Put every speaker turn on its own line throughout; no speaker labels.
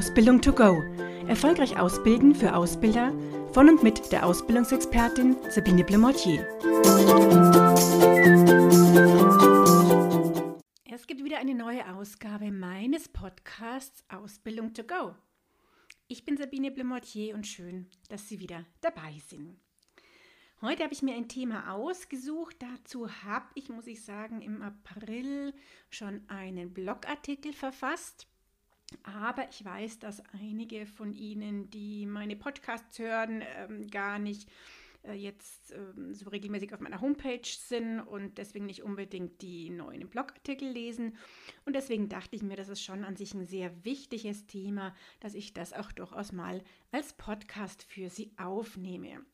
Ausbildung to go. Erfolgreich ausbilden für Ausbilder von und mit der Ausbildungsexpertin Sabine Blemortier. Es gibt wieder eine neue Ausgabe meines Podcasts Ausbildung to go. Ich bin Sabine Blemortier und schön, dass Sie wieder dabei sind. Heute habe ich mir ein Thema ausgesucht. Dazu habe ich, muss ich sagen, im April schon einen Blogartikel verfasst. Aber ich weiß, dass einige von Ihnen, die meine Podcasts hören, ähm, gar nicht äh, jetzt ähm, so regelmäßig auf meiner Homepage sind und deswegen nicht unbedingt die neuen Blogartikel lesen. Und deswegen dachte ich mir, das ist schon an sich ein sehr wichtiges Thema, dass ich das auch durchaus mal als Podcast für Sie aufnehme.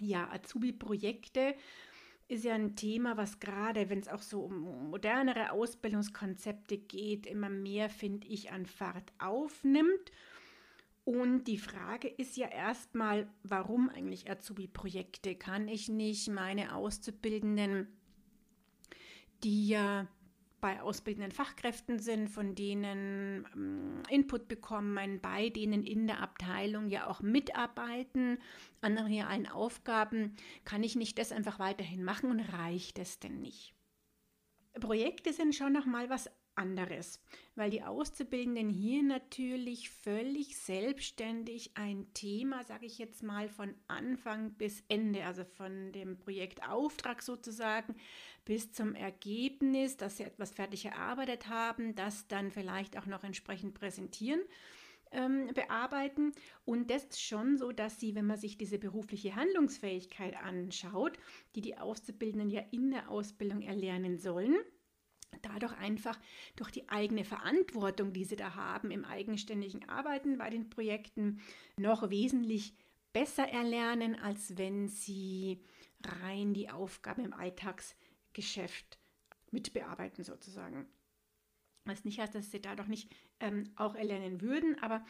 Ja, Azubi-Projekte ist ja ein Thema, was gerade, wenn es auch so um modernere Ausbildungskonzepte geht, immer mehr, finde ich, an Fahrt aufnimmt. Und die Frage ist ja erstmal, warum eigentlich Azubi-Projekte? Kann ich nicht meine Auszubildenden, die ja bei ausbildenden Fachkräften sind, von denen ähm, Input bekommen, bei denen in der Abteilung ja auch mitarbeiten an realen Aufgaben, kann ich nicht das einfach weiterhin machen und reicht es denn nicht? Projekte sind schon noch mal was anderes, weil die Auszubildenden hier natürlich völlig selbstständig ein Thema, sage ich jetzt mal, von Anfang bis Ende, also von dem Projektauftrag sozusagen bis zum Ergebnis, dass sie etwas fertig erarbeitet haben, das dann vielleicht auch noch entsprechend präsentieren ähm, bearbeiten. Und das ist schon so, dass sie, wenn man sich diese berufliche Handlungsfähigkeit anschaut, die die Auszubildenden ja in der Ausbildung erlernen sollen, dadurch einfach durch die eigene Verantwortung, die sie da haben im eigenständigen Arbeiten bei den Projekten, noch wesentlich besser erlernen, als wenn sie rein die Aufgaben im Alltagsgeschäft mitbearbeiten sozusagen. Was nicht heißt, dass sie dadurch nicht ähm, auch erlernen würden, aber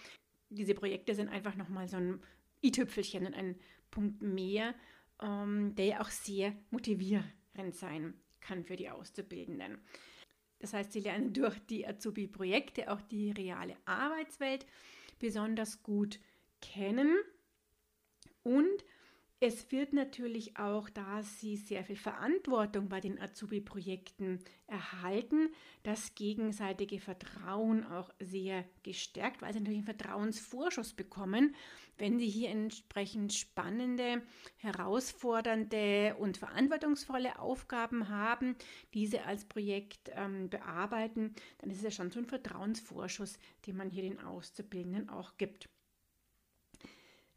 diese Projekte sind einfach nochmal so ein i-Tüpfelchen und ein Punkt mehr, ähm, der ja auch sehr motivierend sein kann für die Auszubildenden. Das heißt, sie lernen durch die Azubi-Projekte auch die reale Arbeitswelt besonders gut kennen und es wird natürlich auch, da sie sehr viel Verantwortung bei den Azubi-Projekten erhalten, das gegenseitige Vertrauen auch sehr gestärkt, weil sie natürlich einen Vertrauensvorschuss bekommen, wenn sie hier entsprechend spannende, herausfordernde und verantwortungsvolle Aufgaben haben, diese als Projekt ähm, bearbeiten, dann ist es ja schon so ein Vertrauensvorschuss, den man hier den Auszubildenden auch gibt.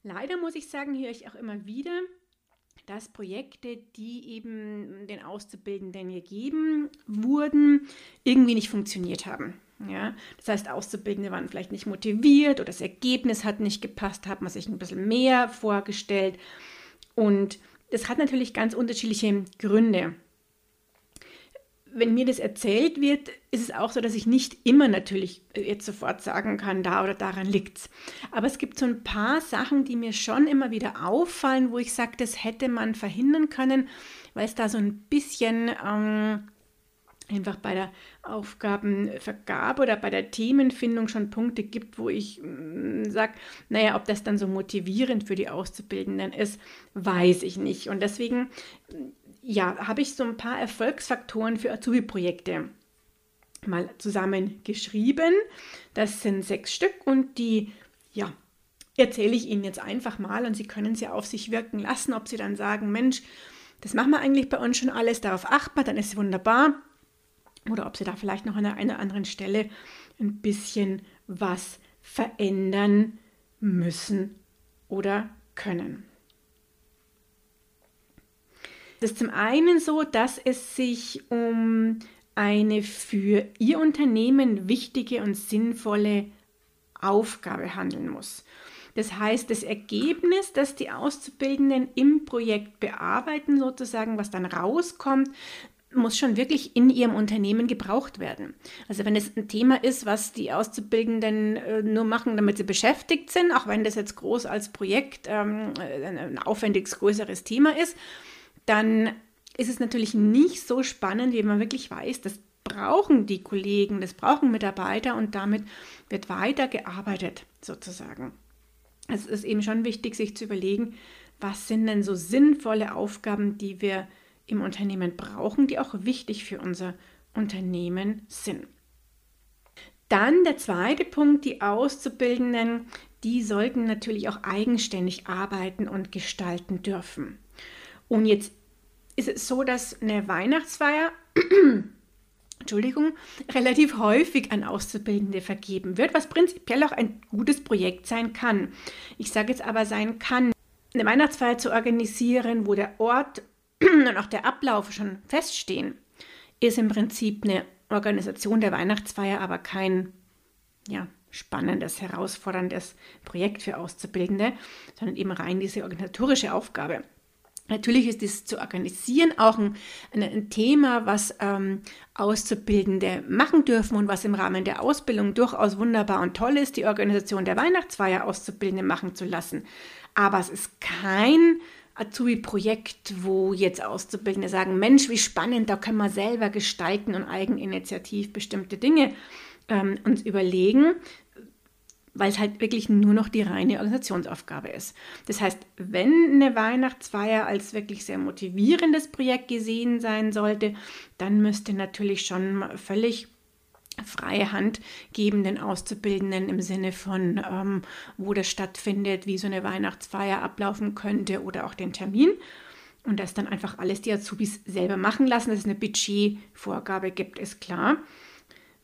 Leider muss ich sagen, höre ich auch immer wieder, dass Projekte, die eben den Auszubildenden gegeben wurden, irgendwie nicht funktioniert haben. Ja, das heißt, Auszubildende waren vielleicht nicht motiviert oder das Ergebnis hat nicht gepasst, hat man sich ein bisschen mehr vorgestellt. Und das hat natürlich ganz unterschiedliche Gründe wenn mir das erzählt wird, ist es auch so, dass ich nicht immer natürlich jetzt sofort sagen kann, da oder daran liegt es. Aber es gibt so ein paar Sachen, die mir schon immer wieder auffallen, wo ich sage, das hätte man verhindern können, weil es da so ein bisschen ähm, einfach bei der Aufgabenvergabe oder bei der Themenfindung schon Punkte gibt, wo ich mm, sage, naja, ob das dann so motivierend für die Auszubildenden ist, weiß ich nicht. Und deswegen ja, habe ich so ein paar Erfolgsfaktoren für Azubi-Projekte mal zusammengeschrieben. Das sind sechs Stück und die, ja, erzähle ich Ihnen jetzt einfach mal und Sie können sie auf sich wirken lassen, ob Sie dann sagen, Mensch, das machen wir eigentlich bei uns schon alles, darauf achten wir, dann ist es wunderbar. Oder ob Sie da vielleicht noch an einer anderen Stelle ein bisschen was verändern müssen oder können. Das ist zum einen so, dass es sich um eine für Ihr Unternehmen wichtige und sinnvolle Aufgabe handeln muss. Das heißt, das Ergebnis, das die Auszubildenden im Projekt bearbeiten, sozusagen, was dann rauskommt, muss schon wirklich in ihrem Unternehmen gebraucht werden. Also wenn es ein Thema ist, was die Auszubildenden äh, nur machen, damit sie beschäftigt sind, auch wenn das jetzt groß als Projekt ähm, ein aufwendiges, größeres Thema ist, dann ist es natürlich nicht so spannend, wie man wirklich weiß, das brauchen die Kollegen, das brauchen Mitarbeiter und damit wird weitergearbeitet sozusagen. Es ist eben schon wichtig, sich zu überlegen, was sind denn so sinnvolle Aufgaben, die wir im Unternehmen brauchen, die auch wichtig für unser Unternehmen sind. Dann der zweite Punkt, die Auszubildenden, die sollten natürlich auch eigenständig arbeiten und gestalten dürfen. Und jetzt ist es so, dass eine Weihnachtsfeier Entschuldigung, relativ häufig an Auszubildende vergeben wird, was prinzipiell auch ein gutes Projekt sein kann. Ich sage jetzt aber sein kann, eine Weihnachtsfeier zu organisieren, wo der Ort und auch der Ablauf schon feststehen, ist im Prinzip eine Organisation der Weihnachtsfeier, aber kein ja, spannendes, herausforderndes Projekt für Auszubildende, sondern eben rein diese organisatorische Aufgabe. Natürlich ist das zu organisieren auch ein, ein Thema, was ähm, Auszubildende machen dürfen und was im Rahmen der Ausbildung durchaus wunderbar und toll ist, die Organisation der Weihnachtsfeier Auszubildende machen zu lassen. Aber es ist kein Azubi-Projekt, wo jetzt Auszubildende sagen, Mensch, wie spannend, da können wir selber gestalten und eigeninitiativ bestimmte Dinge ähm, uns überlegen, weil es halt wirklich nur noch die reine Organisationsaufgabe ist. Das heißt, wenn eine Weihnachtsfeier als wirklich sehr motivierendes Projekt gesehen sein sollte, dann müsste natürlich schon völlig freie Hand geben den Auszubildenden im Sinne von, ähm, wo das stattfindet, wie so eine Weihnachtsfeier ablaufen könnte oder auch den Termin. Und das dann einfach alles die Azubis selber machen lassen, dass es eine Budgetvorgabe gibt, ist klar.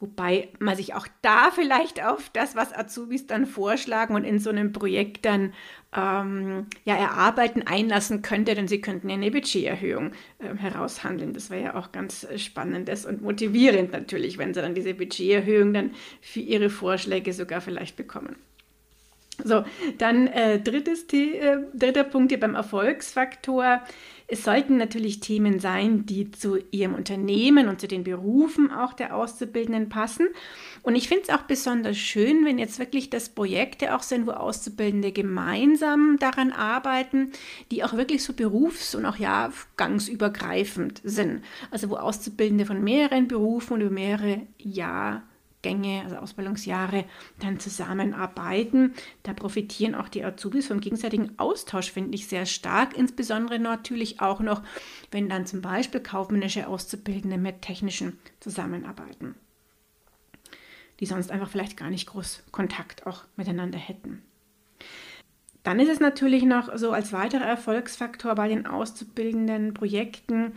Wobei man sich auch da vielleicht auf das, was Azubis dann vorschlagen und in so einem Projekt dann ähm, ja, erarbeiten, einlassen könnte, denn sie könnten eine Budgeterhöhung äh, heraushandeln. Das wäre ja auch ganz spannendes und motivierend natürlich, wenn sie dann diese Budgeterhöhung dann für ihre Vorschläge sogar vielleicht bekommen. So, dann äh, drittes, äh, dritter Punkt hier beim Erfolgsfaktor es sollten natürlich Themen sein, die zu Ihrem Unternehmen und zu den Berufen auch der Auszubildenden passen. Und ich finde es auch besonders schön, wenn jetzt wirklich das Projekte auch sind, wo Auszubildende gemeinsam daran arbeiten, die auch wirklich so berufs- und auch jahrgangsübergreifend sind. Also wo Auszubildende von mehreren Berufen und über mehrere Jahre Gänge, also Ausbildungsjahre, dann zusammenarbeiten. Da profitieren auch die Azubis vom gegenseitigen Austausch, finde ich sehr stark. Insbesondere natürlich auch noch, wenn dann zum Beispiel kaufmännische Auszubildende mit technischen zusammenarbeiten, die sonst einfach vielleicht gar nicht groß Kontakt auch miteinander hätten. Dann ist es natürlich noch so als weiterer Erfolgsfaktor bei den auszubildenden Projekten,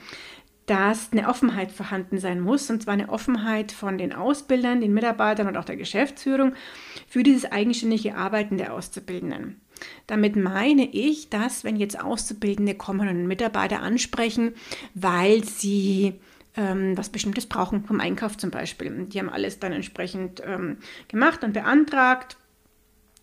dass eine Offenheit vorhanden sein muss, und zwar eine Offenheit von den Ausbildern, den Mitarbeitern und auch der Geschäftsführung für dieses eigenständige Arbeiten der Auszubildenden. Damit meine ich, dass wenn jetzt Auszubildende kommen und Mitarbeiter ansprechen, weil sie ähm, was Bestimmtes brauchen, vom Einkauf zum Beispiel. Die haben alles dann entsprechend ähm, gemacht und beantragt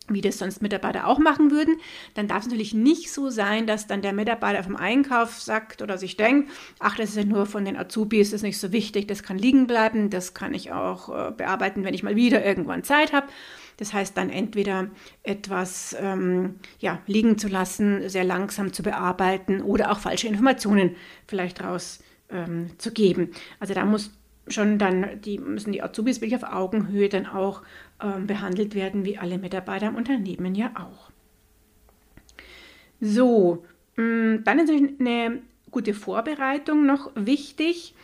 wie das sonst Mitarbeiter auch machen würden, dann darf es natürlich nicht so sein, dass dann der Mitarbeiter vom Einkauf sagt oder sich denkt, ach, das ist ja nur von den Azubis, das ist nicht so wichtig, das kann liegen bleiben, das kann ich auch äh, bearbeiten, wenn ich mal wieder irgendwann Zeit habe. Das heißt dann entweder etwas ähm, ja, liegen zu lassen, sehr langsam zu bearbeiten oder auch falsche Informationen vielleicht rauszugeben. Ähm, also da muss schon dann, die müssen die Azubis wirklich auf Augenhöhe dann auch ähm, behandelt werden, wie alle Mitarbeiter im Unternehmen ja auch. So, mm, dann ist eine gute Vorbereitung noch wichtig,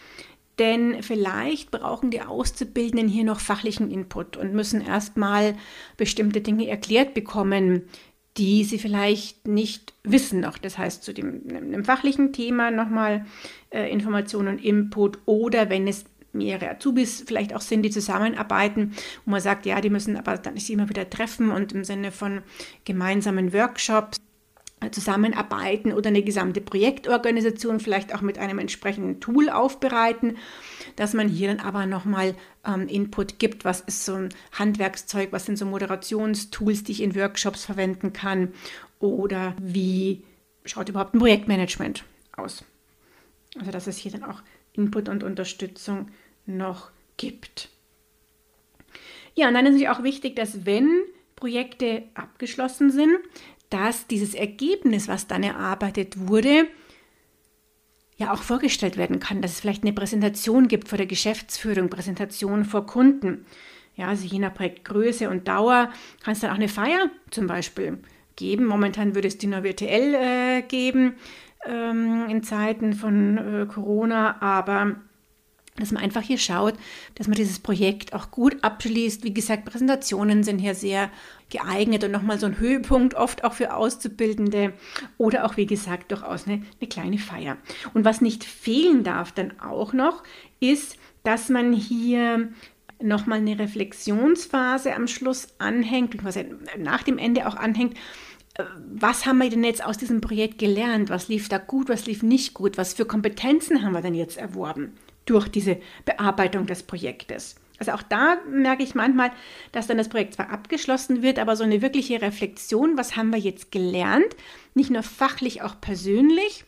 denn vielleicht brauchen die Auszubildenden hier noch fachlichen Input und müssen erstmal bestimmte Dinge erklärt bekommen, die sie vielleicht nicht wissen noch. Das heißt, zu dem, dem fachlichen Thema nochmal äh, Informationen und Input oder wenn es mehrere Azubis vielleicht auch sind, die zusammenarbeiten, wo man sagt, ja, die müssen aber dann sich immer wieder treffen und im Sinne von gemeinsamen Workshops zusammenarbeiten oder eine gesamte Projektorganisation vielleicht auch mit einem entsprechenden Tool aufbereiten, dass man hier dann aber nochmal ähm, Input gibt, was ist so ein Handwerkszeug, was sind so Moderationstools, die ich in Workshops verwenden kann oder wie schaut überhaupt ein Projektmanagement aus. Also dass es hier dann auch Input und Unterstützung noch gibt. Ja, und dann ist es auch wichtig, dass wenn Projekte abgeschlossen sind, dass dieses Ergebnis, was dann erarbeitet wurde, ja auch vorgestellt werden kann, dass es vielleicht eine Präsentation gibt vor der Geschäftsführung, Präsentation vor Kunden. Ja, also je nach Projektgröße und Dauer kann es dann auch eine Feier zum Beispiel geben. Momentan würde es die nur virtuell äh, geben ähm, in Zeiten von äh, Corona, aber dass man einfach hier schaut, dass man dieses Projekt auch gut abschließt. Wie gesagt, Präsentationen sind hier sehr geeignet und nochmal so ein Höhepunkt, oft auch für Auszubildende oder auch, wie gesagt, durchaus eine, eine kleine Feier. Und was nicht fehlen darf dann auch noch, ist, dass man hier nochmal eine Reflexionsphase am Schluss anhängt, beziehungsweise nach dem Ende auch anhängt. Was haben wir denn jetzt aus diesem Projekt gelernt? Was lief da gut, was lief nicht gut? Was für Kompetenzen haben wir denn jetzt erworben? durch diese Bearbeitung des Projektes. Also auch da merke ich manchmal, dass dann das Projekt zwar abgeschlossen wird, aber so eine wirkliche Reflexion, was haben wir jetzt gelernt, nicht nur fachlich, auch persönlich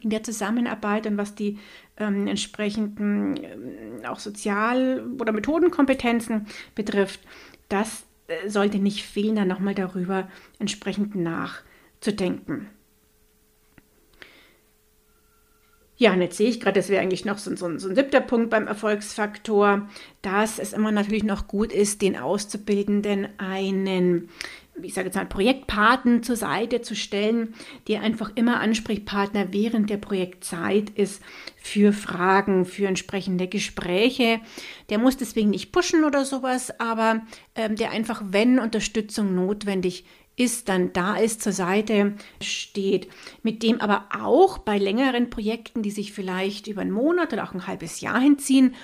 in der Zusammenarbeit und was die ähm, entsprechenden ähm, auch Sozial- oder Methodenkompetenzen betrifft, das sollte nicht fehlen, dann nochmal darüber entsprechend nachzudenken. Ja, und jetzt sehe ich gerade, das wäre eigentlich noch so, so, so, ein siebter Punkt beim Erfolgsfaktor, dass es immer natürlich noch gut ist, den Auszubildenden einen, ich sage jetzt mal, Projektpaten zur Seite zu stellen, der einfach immer Ansprechpartner während der Projektzeit ist für Fragen, für entsprechende Gespräche. Der muss deswegen nicht pushen oder sowas, aber ähm, der einfach, wenn Unterstützung notwendig ist, ist, dann da ist, zur Seite steht, mit dem aber auch bei längeren Projekten, die sich vielleicht über einen Monat oder auch ein halbes Jahr hinziehen,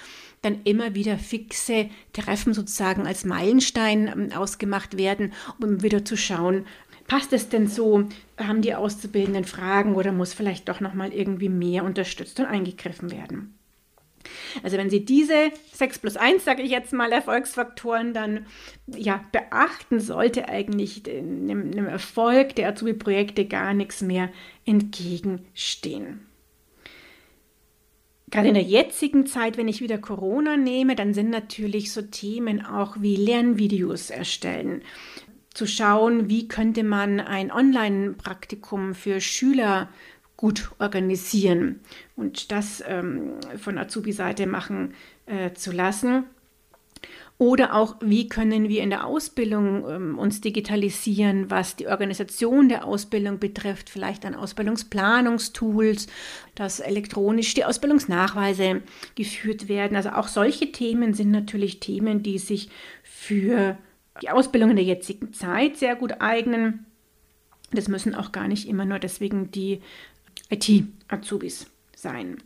dann immer wieder fixe Treffen sozusagen als Meilenstein ähm, ausgemacht werden, um wieder zu schauen, passt es denn so, haben die Auszubildenden Fragen oder muss vielleicht doch nochmal irgendwie mehr unterstützt und eingegriffen werden. Also wenn Sie diese 6 plus 1, sage ich jetzt mal, Erfolgsfaktoren dann ja, beachten, sollte eigentlich einem, einem Erfolg der Azubi-Projekte gar nichts mehr entgegenstehen. Gerade in der jetzigen Zeit, wenn ich wieder Corona nehme, dann sind natürlich so Themen auch wie Lernvideos erstellen. Zu schauen, wie könnte man ein Online-Praktikum für Schüler gut organisieren und das ähm, von Azubi-Seite machen äh, zu lassen. Oder auch, wie können wir in der Ausbildung ähm, uns digitalisieren, was die Organisation der Ausbildung betrifft, vielleicht an Ausbildungsplanungstools, dass elektronisch die Ausbildungsnachweise geführt werden. Also auch solche Themen sind natürlich Themen, die sich für die Ausbildung in der jetzigen Zeit sehr gut eignen. Das müssen auch gar nicht immer nur deswegen die IT-Azubis sein.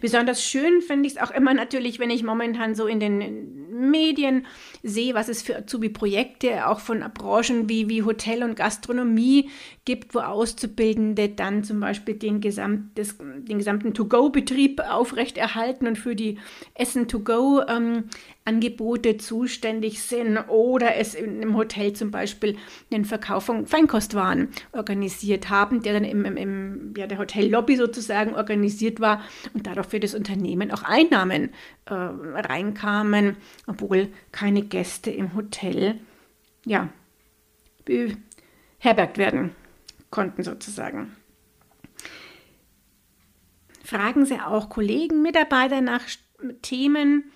Besonders schön finde ich es auch immer natürlich, wenn ich momentan so in den Medien sehe, was es für Azubi-Projekte auch von Branchen wie, wie Hotel und Gastronomie gibt, wo Auszubildende dann zum Beispiel den, Gesamt, des, den gesamten To-Go-Betrieb aufrechterhalten und für die Essen-To-Go ähm, zuständig sind oder es im Hotel zum Beispiel den Verkauf von Feinkostwaren organisiert haben, der dann im, im, im ja, der Hotellobby sozusagen organisiert war und dadurch für das Unternehmen auch Einnahmen äh, reinkamen, obwohl keine Gäste im Hotel ja, beherbergt werden konnten sozusagen. Fragen Sie auch Kollegen, Mitarbeiter nach Themen,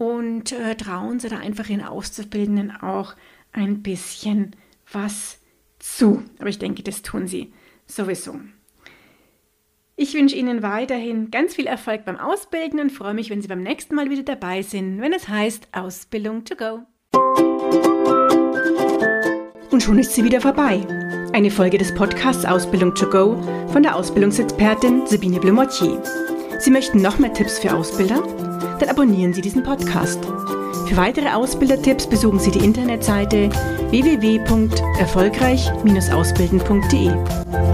und äh, trauen Sie da einfach den Auszubildenden auch ein bisschen was zu. Aber ich denke, das tun Sie sowieso. Ich wünsche Ihnen weiterhin ganz viel Erfolg beim Ausbilden und freue mich, wenn Sie beim nächsten Mal wieder dabei sind, wenn es heißt Ausbildung to go. Und schon ist sie wieder vorbei. Eine Folge des Podcasts Ausbildung to go von der Ausbildungsexpertin Sabine Blumotier. Sie möchten noch mehr Tipps für Ausbilder? dann abonnieren Sie diesen Podcast. Für weitere Ausbildertipps besuchen Sie die Internetseite www.erfolgreich-ausbilden.de.